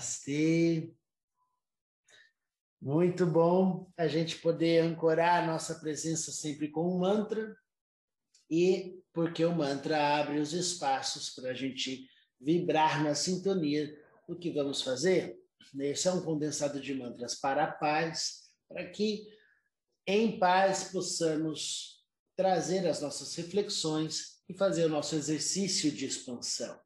Namastê. Muito bom a gente poder ancorar a nossa presença sempre com um mantra e porque o mantra abre os espaços para a gente vibrar na sintonia do que vamos fazer. Esse é um condensado de mantras para a paz, para que em paz possamos trazer as nossas reflexões e fazer o nosso exercício de expansão.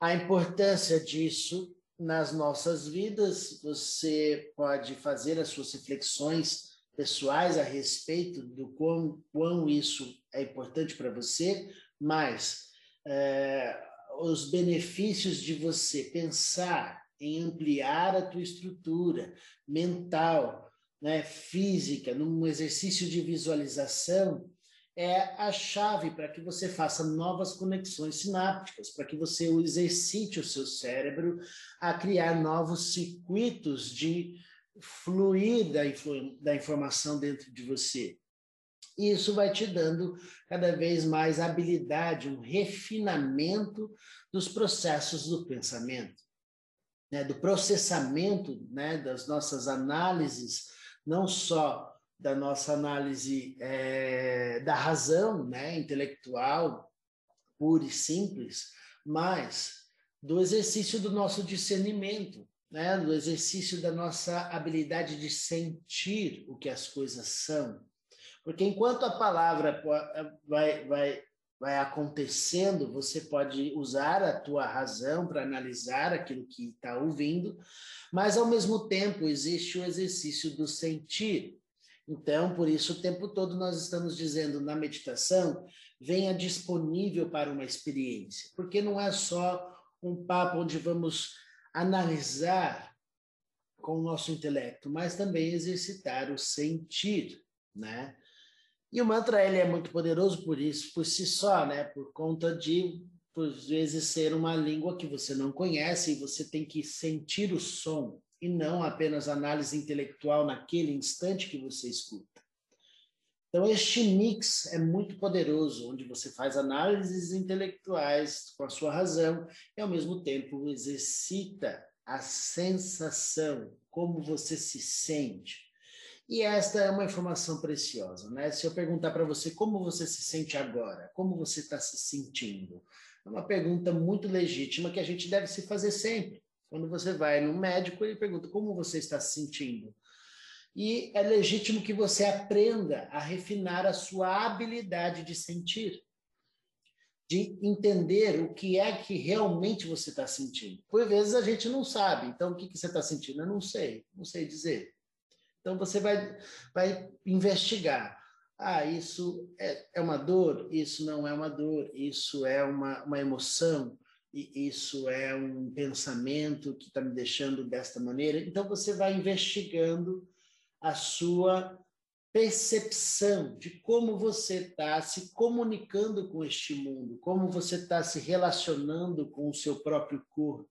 A importância disso nas nossas vidas, você pode fazer as suas reflexões pessoais a respeito do quão, quão isso é importante para você, mas é, os benefícios de você pensar em ampliar a tua estrutura mental, né, física, num exercício de visualização, é a chave para que você faça novas conexões sinápticas, para que você exercite o seu cérebro a criar novos circuitos de fluir da, da informação dentro de você. E isso vai te dando cada vez mais habilidade, um refinamento dos processos do pensamento, né, do processamento né, das nossas análises, não só da nossa análise é, da razão né, intelectual, pura e simples, mas do exercício do nosso discernimento, né, do exercício da nossa habilidade de sentir o que as coisas são. Porque enquanto a palavra vai, vai, vai acontecendo, você pode usar a tua razão para analisar aquilo que está ouvindo, mas ao mesmo tempo existe o exercício do sentir, então, por isso, o tempo todo nós estamos dizendo na meditação, venha disponível para uma experiência, porque não é só um papo onde vamos analisar com o nosso intelecto, mas também exercitar o sentir, né? E o mantra ele é muito poderoso por isso, por si só, né? Por conta de por vezes ser uma língua que você não conhece e você tem que sentir o som e não apenas análise intelectual naquele instante que você escuta. Então, este mix é muito poderoso, onde você faz análises intelectuais com a sua razão e, ao mesmo tempo, exercita a sensação, como você se sente. E esta é uma informação preciosa, né? Se eu perguntar para você como você se sente agora, como você está se sentindo, é uma pergunta muito legítima que a gente deve se fazer sempre. Quando você vai no médico, ele pergunta como você está se sentindo. E é legítimo que você aprenda a refinar a sua habilidade de sentir, de entender o que é que realmente você está sentindo. Por vezes a gente não sabe. Então, o que, que você está sentindo? Eu não sei, não sei dizer. Então, você vai, vai investigar. Ah, isso é, é uma dor, isso não é uma dor, isso é uma, uma emoção, e isso é um pensamento que está me deixando desta maneira. Então, você vai investigando a sua percepção de como você está se comunicando com este mundo, como você está se relacionando com o seu próprio corpo,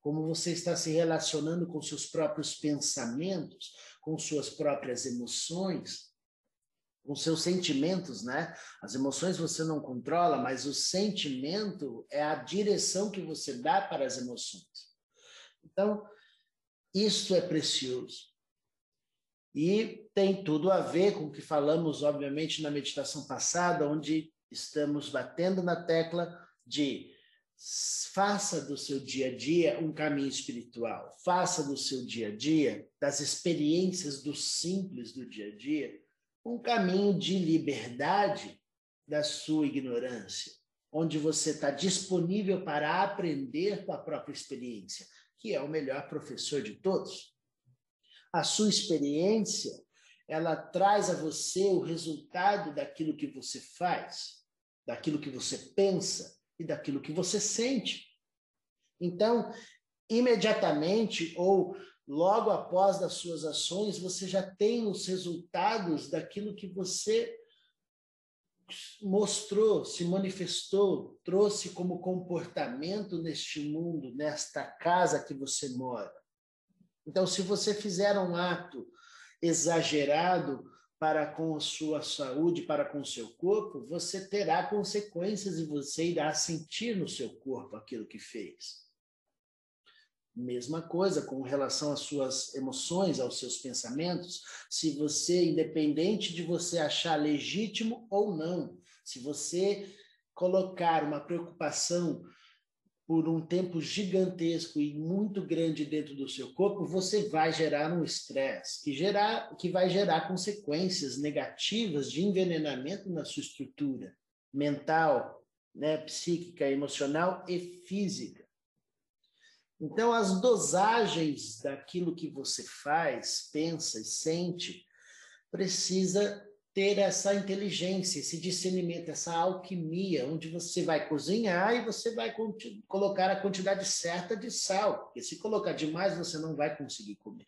como você está se relacionando com seus próprios pensamentos, com suas próprias emoções com seus sentimentos, né? As emoções você não controla, mas o sentimento é a direção que você dá para as emoções. Então, isso é precioso. E tem tudo a ver com o que falamos, obviamente, na meditação passada, onde estamos batendo na tecla de faça do seu dia a dia um caminho espiritual, faça do seu dia a dia, das experiências do simples do dia a dia, um caminho de liberdade da sua ignorância, onde você está disponível para aprender com a própria experiência, que é o melhor professor de todos. A sua experiência, ela traz a você o resultado daquilo que você faz, daquilo que você pensa e daquilo que você sente. Então, imediatamente ou logo após das suas ações, você já tem os resultados daquilo que você mostrou, se manifestou, trouxe como comportamento neste mundo, nesta casa que você mora. Então, se você fizer um ato exagerado para com sua saúde, para com seu corpo, você terá consequências e você irá sentir no seu corpo aquilo que fez. Mesma coisa com relação às suas emoções, aos seus pensamentos. Se você, independente de você achar legítimo ou não, se você colocar uma preocupação por um tempo gigantesco e muito grande dentro do seu corpo, você vai gerar um estresse que, gerar, que vai gerar consequências negativas de envenenamento na sua estrutura mental, né, psíquica, emocional e física. Então, as dosagens daquilo que você faz, pensa e sente, precisa ter essa inteligência, esse discernimento, essa alquimia, onde você vai cozinhar e você vai colocar a quantidade certa de sal, porque se colocar demais, você não vai conseguir comer.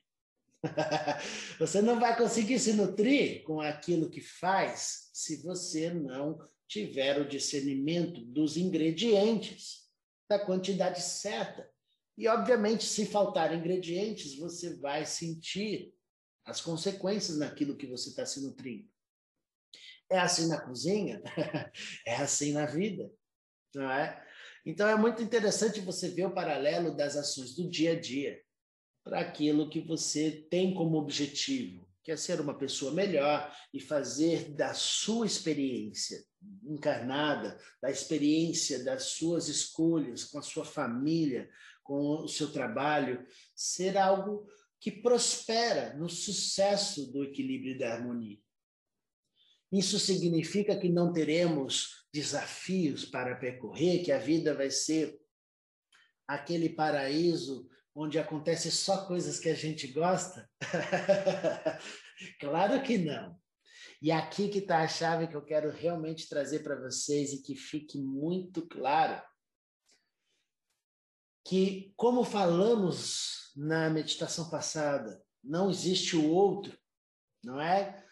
você não vai conseguir se nutrir com aquilo que faz se você não tiver o discernimento dos ingredientes, da quantidade certa. E, obviamente, se faltar ingredientes, você vai sentir as consequências naquilo que você está se nutrindo. É assim na cozinha, é assim na vida, não é? Então é muito interessante você ver o paralelo das ações do dia a dia para aquilo que você tem como objetivo, que é ser uma pessoa melhor e fazer da sua experiência encarnada, da experiência das suas escolhas com a sua família, com o seu trabalho, ser algo que prospera no sucesso do equilíbrio e da harmonia. Isso significa que não teremos desafios para percorrer, que a vida vai ser aquele paraíso onde acontece só coisas que a gente gosta? claro que não. E aqui que está a chave que eu quero realmente trazer para vocês e que fique muito claro que, como falamos na meditação passada, não existe o outro, não é?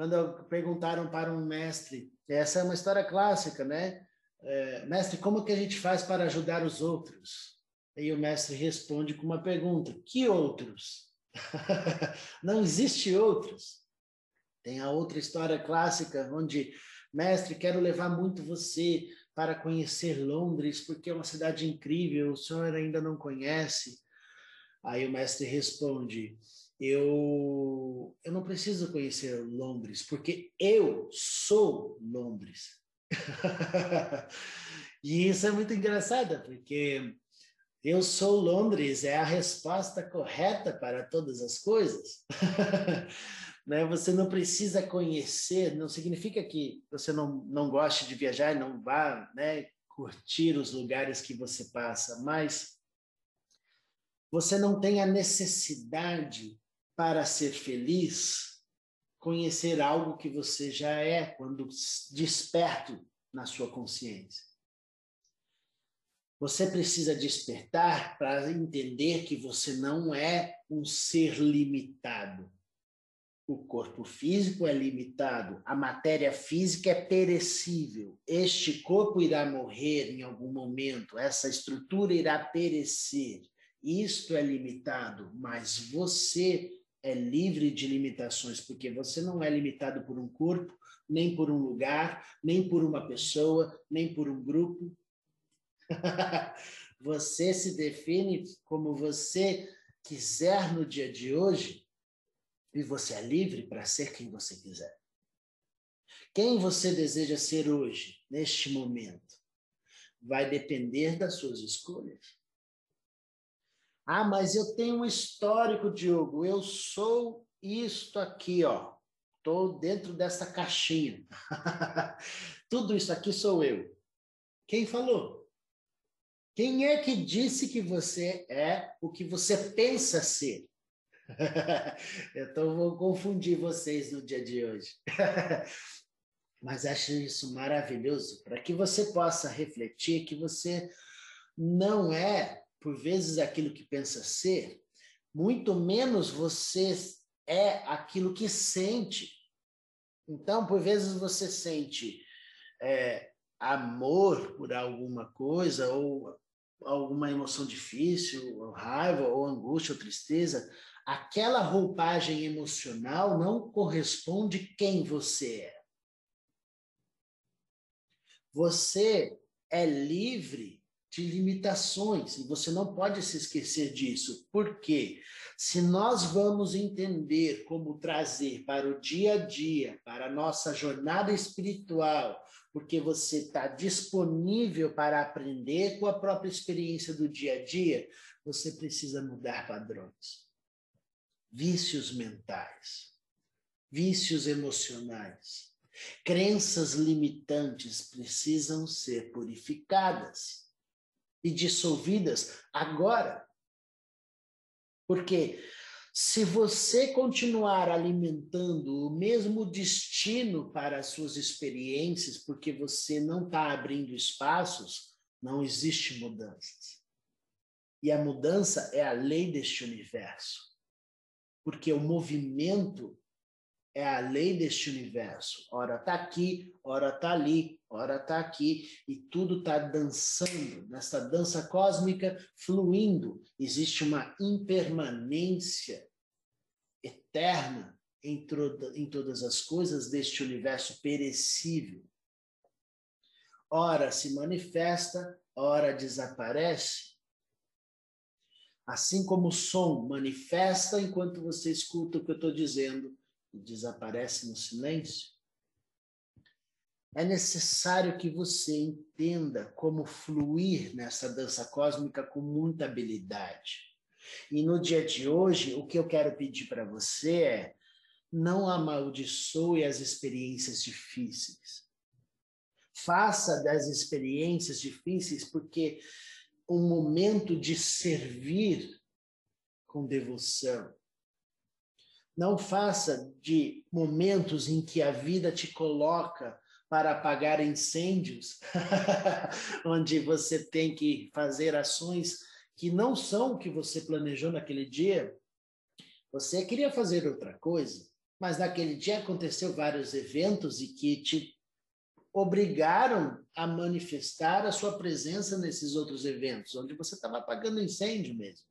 quando perguntaram para um mestre, essa é uma história clássica, né? É, mestre, como que a gente faz para ajudar os outros? E o mestre responde com uma pergunta: que outros? Não existe outros. Tem a outra história clássica onde, mestre, quero levar muito você para conhecer Londres, porque é uma cidade incrível, o senhor ainda não conhece. Aí o mestre responde: eu, eu não preciso conhecer Londres, porque eu sou Londres. e isso é muito engraçado, porque eu sou Londres é a resposta correta para todas as coisas. né? Você não precisa conhecer, não significa que você não, não goste de viajar e não vá né, curtir os lugares que você passa, mas você não tem a necessidade para ser feliz, conhecer algo que você já é quando desperto na sua consciência. Você precisa despertar para entender que você não é um ser limitado. O corpo físico é limitado, a matéria física é perecível. Este corpo irá morrer em algum momento, essa estrutura irá perecer. Isto é limitado, mas você é livre de limitações, porque você não é limitado por um corpo, nem por um lugar, nem por uma pessoa, nem por um grupo. você se define como você quiser no dia de hoje e você é livre para ser quem você quiser. Quem você deseja ser hoje, neste momento, vai depender das suas escolhas. Ah, mas eu tenho um histórico, Diogo. Eu sou isto aqui, ó. Estou dentro dessa caixinha. Tudo isso aqui sou eu. Quem falou? Quem é que disse que você é o que você pensa ser? então vou confundir vocês no dia de hoje. Mas acho isso maravilhoso para que você possa refletir que você não é por vezes aquilo que pensa ser, muito menos você é aquilo que sente. Então, por vezes você sente é, amor por alguma coisa, ou alguma emoção difícil, ou raiva, ou angústia, ou tristeza. Aquela roupagem emocional não corresponde quem você é. Você é livre de limitações, e você não pode se esquecer disso. Por quê? Se nós vamos entender como trazer para o dia a dia, para a nossa jornada espiritual, porque você está disponível para aprender com a própria experiência do dia a dia, você precisa mudar padrões, vícios mentais, vícios emocionais, crenças limitantes precisam ser purificadas e dissolvidas agora. Porque se você continuar alimentando o mesmo destino para as suas experiências, porque você não está abrindo espaços, não existe mudanças. E a mudança é a lei deste universo. Porque o movimento é a lei deste universo. Ora está aqui, ora está ali, ora está aqui, e tudo está dançando, nessa dança cósmica fluindo. Existe uma impermanência eterna em, em todas as coisas deste universo perecível. Ora se manifesta, ora desaparece. Assim como o som manifesta enquanto você escuta o que eu estou dizendo e desaparece no silêncio, é necessário que você entenda como fluir nessa dança cósmica com muita habilidade. E no dia de hoje, o que eu quero pedir para você é: não amaldiçoe as experiências difíceis. Faça das experiências difíceis porque um momento de servir com devoção. Não faça de momentos em que a vida te coloca para apagar incêndios, onde você tem que fazer ações que não são o que você planejou naquele dia. Você queria fazer outra coisa, mas naquele dia aconteceu vários eventos e que te obrigaram a manifestar a sua presença nesses outros eventos, onde você estava apagando incêndio mesmo.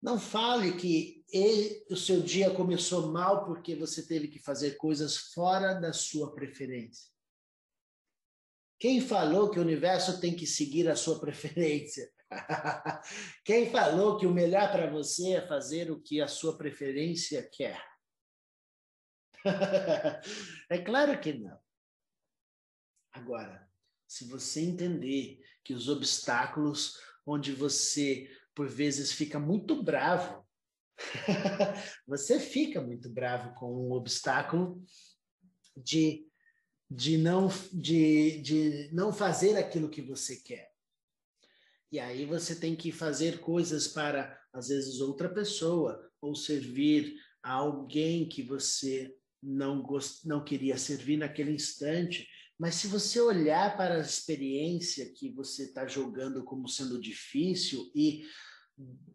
Não fale que ele, o seu dia começou mal porque você teve que fazer coisas fora da sua preferência. Quem falou que o universo tem que seguir a sua preferência? Quem falou que o melhor para você é fazer o que a sua preferência quer? é claro que não. Agora, se você entender que os obstáculos onde você por vezes fica muito bravo. você fica muito bravo com um obstáculo de, de, não, de, de não fazer aquilo que você quer. E aí você tem que fazer coisas para, às vezes, outra pessoa, ou servir a alguém que você não, gost... não queria servir naquele instante. Mas se você olhar para a experiência que você está jogando como sendo difícil e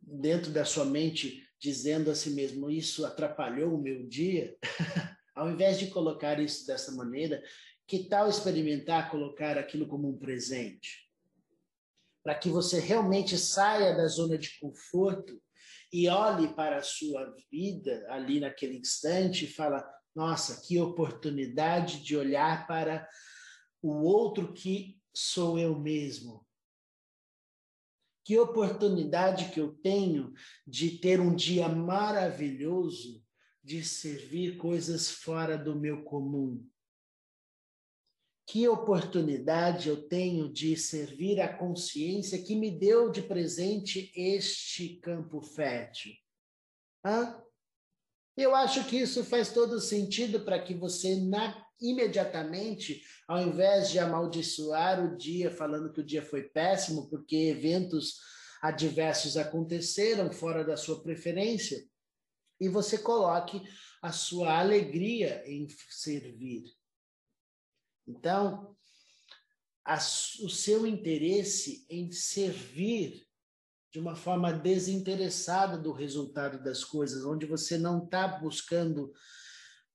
dentro da sua mente dizendo a si mesmo isso atrapalhou o meu dia, ao invés de colocar isso dessa maneira, que tal experimentar colocar aquilo como um presente? Para que você realmente saia da zona de conforto e olhe para a sua vida ali naquele instante e fala: "Nossa, que oportunidade de olhar para o outro que sou eu mesmo, que oportunidade que eu tenho de ter um dia maravilhoso, de servir coisas fora do meu comum. Que oportunidade eu tenho de servir a consciência que me deu de presente este campo fértil. Hã? Eu acho que isso faz todo sentido para que você, na, imediatamente, ao invés de amaldiçoar o dia, falando que o dia foi péssimo, porque eventos adversos aconteceram fora da sua preferência, e você coloque a sua alegria em servir. Então, a, o seu interesse em servir de uma forma desinteressada do resultado das coisas, onde você não está buscando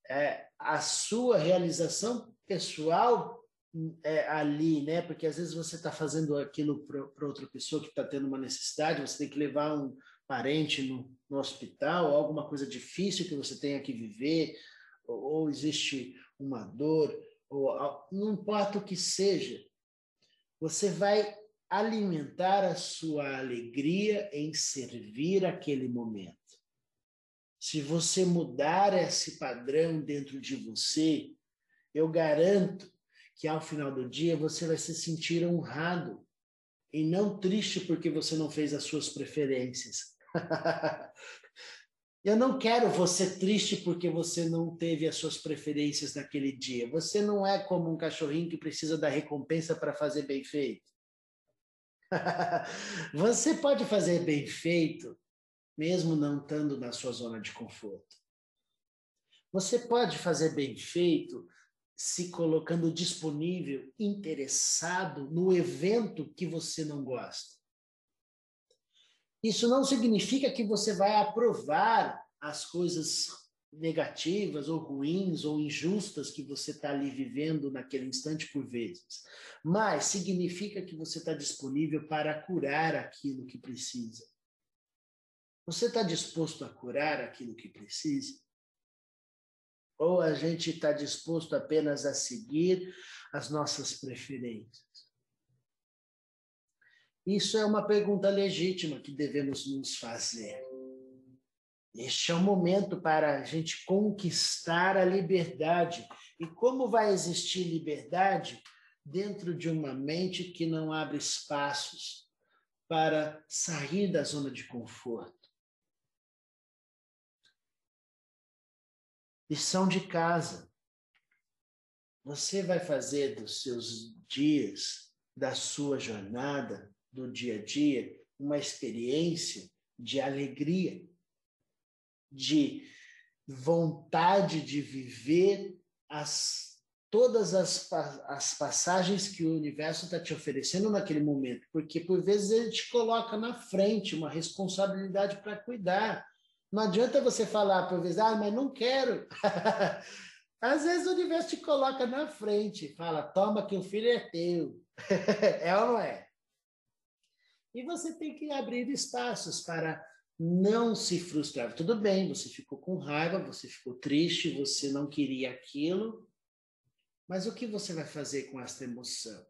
é, a sua realização pessoal é, ali, né? Porque às vezes você está fazendo aquilo para outra pessoa que está tendo uma necessidade, você tem que levar um parente no, no hospital, alguma coisa difícil que você tenha que viver, ou, ou existe uma dor, ou não importa o que seja, você vai alimentar a sua alegria em servir aquele momento. Se você mudar esse padrão dentro de você, eu garanto que ao final do dia você vai se sentir honrado e não triste porque você não fez as suas preferências. Eu não quero você triste porque você não teve as suas preferências naquele dia. Você não é como um cachorrinho que precisa da recompensa para fazer bem feito. você pode fazer bem feito mesmo não estando na sua zona de conforto. Você pode fazer bem feito se colocando disponível, interessado no evento que você não gosta. Isso não significa que você vai aprovar as coisas negativas ou ruins ou injustas que você está ali vivendo naquele instante por vezes, mas significa que você está disponível para curar aquilo que precisa. Você está disposto a curar aquilo que precisa? Ou a gente está disposto apenas a seguir as nossas preferências? Isso é uma pergunta legítima que devemos nos fazer. Este é o momento para a gente conquistar a liberdade. E como vai existir liberdade dentro de uma mente que não abre espaços para sair da zona de conforto? Lição de casa. Você vai fazer dos seus dias, da sua jornada, do dia a dia uma experiência de alegria, de vontade de viver as todas as, as passagens que o universo está te oferecendo naquele momento, porque por vezes ele te coloca na frente uma responsabilidade para cuidar. Não adianta você falar por vezes, ah, mas não quero. Às vezes o universo te coloca na frente, fala, toma que o filho é teu. é ou não é? E você tem que abrir espaços para não se frustrar. Tudo bem, você ficou com raiva, você ficou triste, você não queria aquilo, mas o que você vai fazer com esta emoção?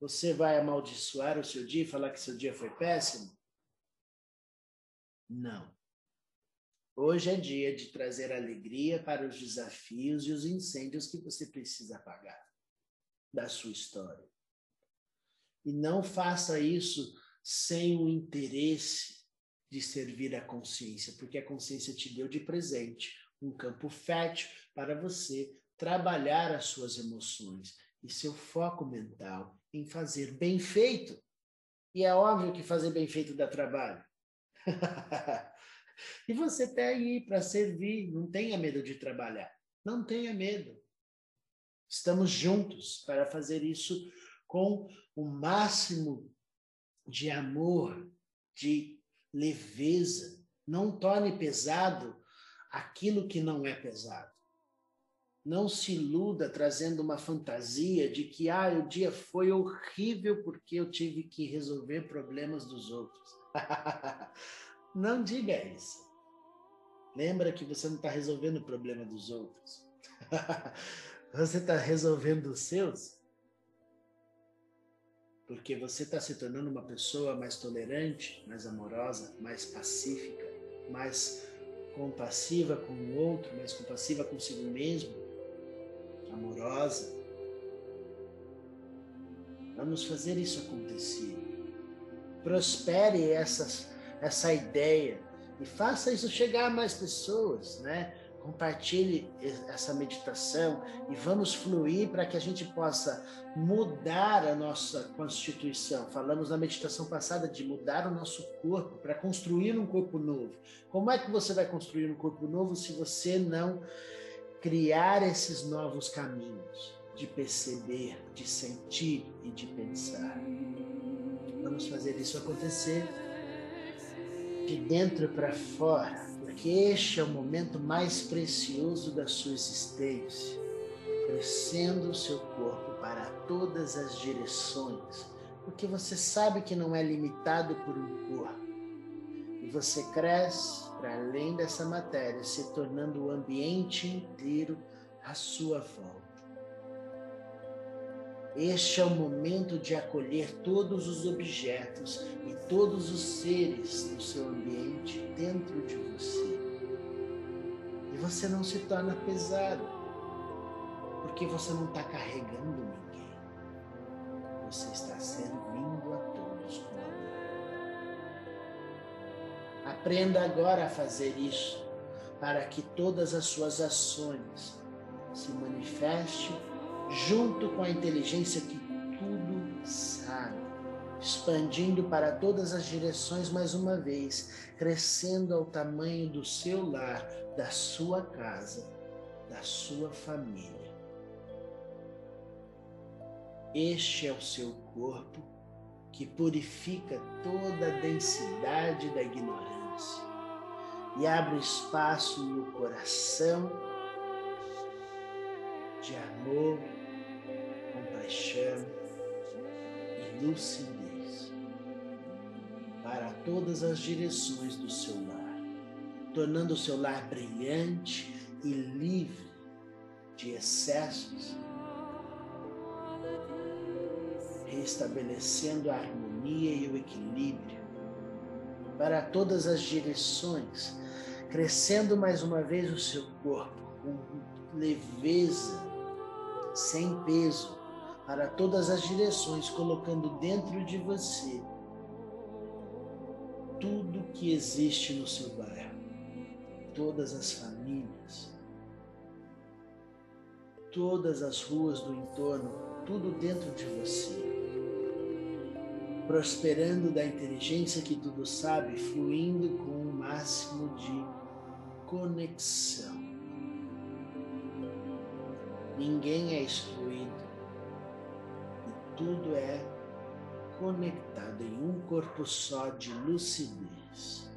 Você vai amaldiçoar o seu dia e falar que seu dia foi péssimo? Não. Hoje é dia de trazer alegria para os desafios e os incêndios que você precisa apagar da sua história. E não faça isso sem o interesse de servir a consciência, porque a consciência te deu de presente um campo fértil para você trabalhar as suas emoções e seu foco mental em fazer bem feito. E é óbvio que fazer bem feito dá trabalho. e você está aí para servir, não tenha medo de trabalhar. Não tenha medo. Estamos juntos para fazer isso com o máximo de amor, de leveza. Não torne pesado aquilo que não é pesado. Não se iluda trazendo uma fantasia de que ah, o dia foi horrível porque eu tive que resolver problemas dos outros. não diga isso. Lembra que você não está resolvendo o problema dos outros. você está resolvendo os seus porque você está se tornando uma pessoa mais tolerante, mais amorosa, mais pacífica, mais compassiva com o outro, mais compassiva consigo mesmo, amorosa. Vamos fazer isso acontecer. Prospere essas, essa ideia e faça isso chegar a mais pessoas, né? compartilhe essa meditação e vamos fluir para que a gente possa mudar a nossa constituição. Falamos na meditação passada de mudar o nosso corpo para construir um corpo novo. Como é que você vai construir um corpo novo se você não criar esses novos caminhos de perceber, de sentir e de pensar? Vamos fazer isso acontecer de dentro para fora porque este é o momento mais precioso da sua existência, crescendo o seu corpo para todas as direções, porque você sabe que não é limitado por um corpo. E você cresce para além dessa matéria, se tornando o ambiente inteiro à sua volta. Este é o momento de acolher todos os objetos e todos os seres do seu ambiente dentro de você. E você não se torna pesado, porque você não está carregando ninguém. Você está servindo a todos com amor. Aprenda agora a fazer isso, para que todas as suas ações se manifestem junto com a inteligência que tudo sabe, expandindo para todas as direções mais uma vez, crescendo ao tamanho do seu lar, da sua casa, da sua família. Este é o seu corpo que purifica toda a densidade da ignorância e abre espaço no coração de amor, compaixão e lucidez para todas as direções do seu lar, tornando o seu lar brilhante e livre de excessos, restabelecendo a harmonia e o equilíbrio para todas as direções, crescendo mais uma vez o seu corpo com leveza sem peso, para todas as direções, colocando dentro de você tudo que existe no seu bairro, todas as famílias, todas as ruas do entorno, tudo dentro de você. Prosperando da inteligência que tudo sabe, fluindo com o máximo de conexão. Ninguém é excluído. E tudo é conectado em um corpo só de lucidez,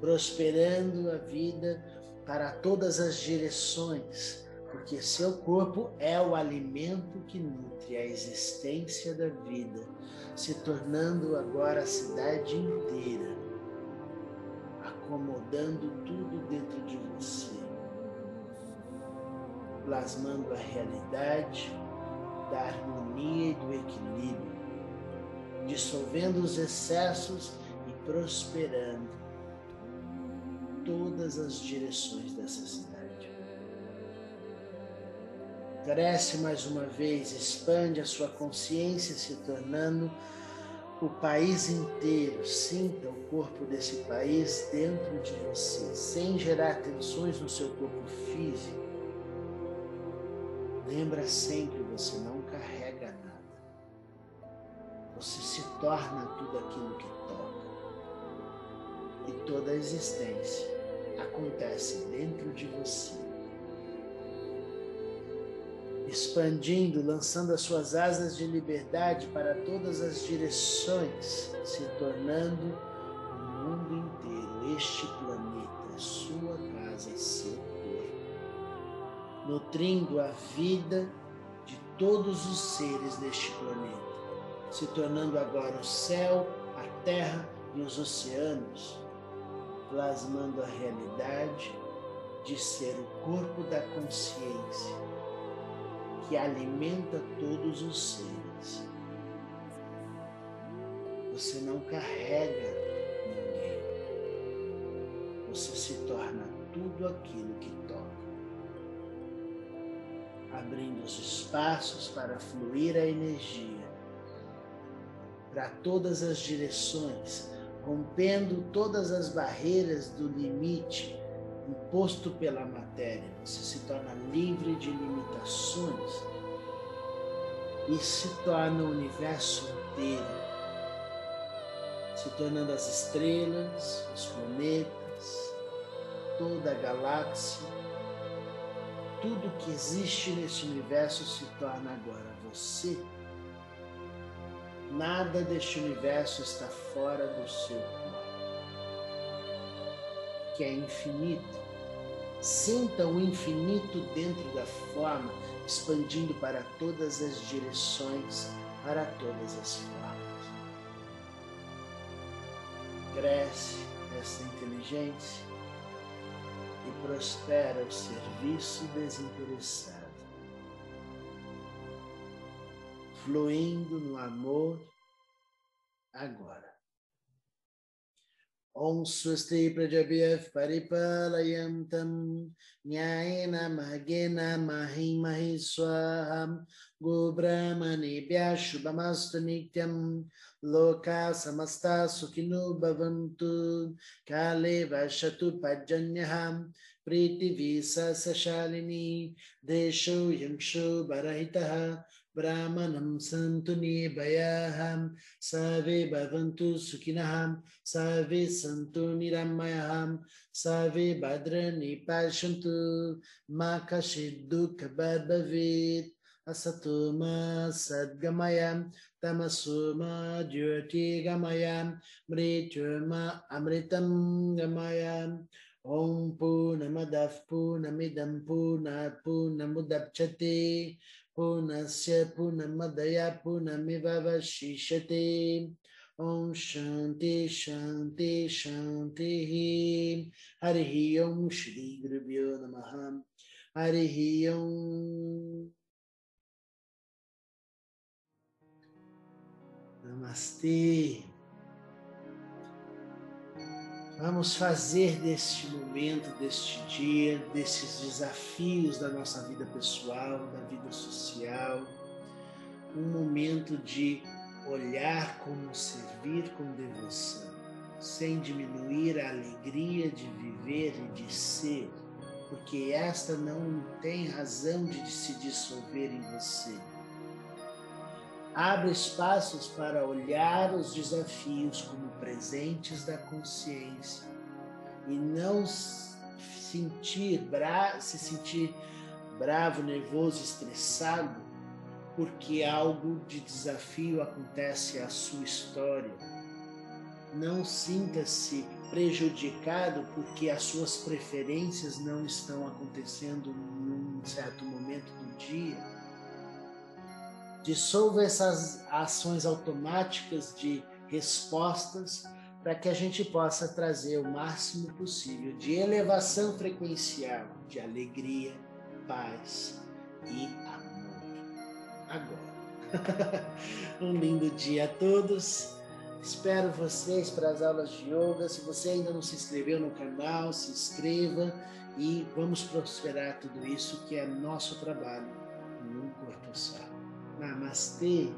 prosperando a vida para todas as direções, porque seu corpo é o alimento que nutre a existência da vida, se tornando agora a cidade inteira, acomodando tudo dentro de plasmando a realidade da harmonia e do equilíbrio, dissolvendo os excessos e prosperando todas as direções dessa cidade. Cresce mais uma vez, expande a sua consciência, se tornando o país inteiro. Sinta o corpo desse país dentro de você, sem gerar tensões no seu corpo físico Lembra sempre, você não carrega nada. Você se torna tudo aquilo que toca. E toda a existência acontece dentro de você. Expandindo, lançando as suas asas de liberdade para todas as direções, se tornando o mundo inteiro, este planeta, sua casa, nutrindo a vida de todos os seres deste planeta, se tornando agora o céu, a terra e os oceanos, plasmando a realidade de ser o corpo da consciência que alimenta todos os seres. Você não carrega ninguém. Você se torna tudo aquilo que abrindo os espaços para fluir a energia para todas as direções, rompendo todas as barreiras do limite imposto pela matéria. Você se torna livre de limitações e se torna o universo inteiro, se tornando as estrelas, os planetas, toda a galáxia tudo que existe nesse universo se torna agora você. Nada deste universo está fora do seu corpo, que é infinito. Sinta o infinito dentro da forma, expandindo para todas as direções, para todas as formas. Cresce essa inteligência prospera o serviço desinteressado. fluindo no amor agora. Om Swasti Prajabhyav Paripalayantam Nyayena Mahagena Mahi Mahi Swaham गोब्राह्मणेभ्यः शुभमस्तु नित्यं लोका समस्ता सुखिनो भवन्तु। काले वसतु पर्जन्यः प्रीतिवी सशालिनी देशो यंशो बरहितः, ब्राह्मणं सन्तु निर्भयाः, सर्वे भवन्तु सुखिनः, सर्वे सन्तु निरामयाः, सर्वे भद्र भद्रनिपाशन्तु मा कश्चित् दुःखभवेत् असतु मा सद्गमय तमसु मा ज्योतिगमय मृत्युर्मा अमृतं गमय ॐ पूर्णमदः, पूर्णमिदं, पूर्णात्, पूर्णमुदप्स्यते। पूर्णस्य पूर्णमदया पूर्णमिवशिष्यते ॐ शांति शांति शान्तिः। हरिः ॐ श्रीगुरुभ्यो नमः। हरिः ॐ Namastê. Vamos fazer deste momento, deste dia, desses desafios da nossa vida pessoal, da vida social, um momento de olhar como servir com devoção, sem diminuir a alegria de viver e de ser, porque esta não tem razão de se dissolver em você. Abra espaços para olhar os desafios como presentes da consciência e não sentir bra se sentir bravo, nervoso, estressado porque algo de desafio acontece à sua história. Não sinta-se prejudicado porque as suas preferências não estão acontecendo num certo momento do dia dissolva essas ações automáticas de respostas para que a gente possa trazer o máximo possível de elevação frequencial, de alegria, paz e amor. Agora. um lindo dia a todos. Espero vocês para as aulas de yoga. Se você ainda não se inscreveu no canal, se inscreva e vamos prosperar tudo isso que é nosso trabalho num corpo só. Namastê.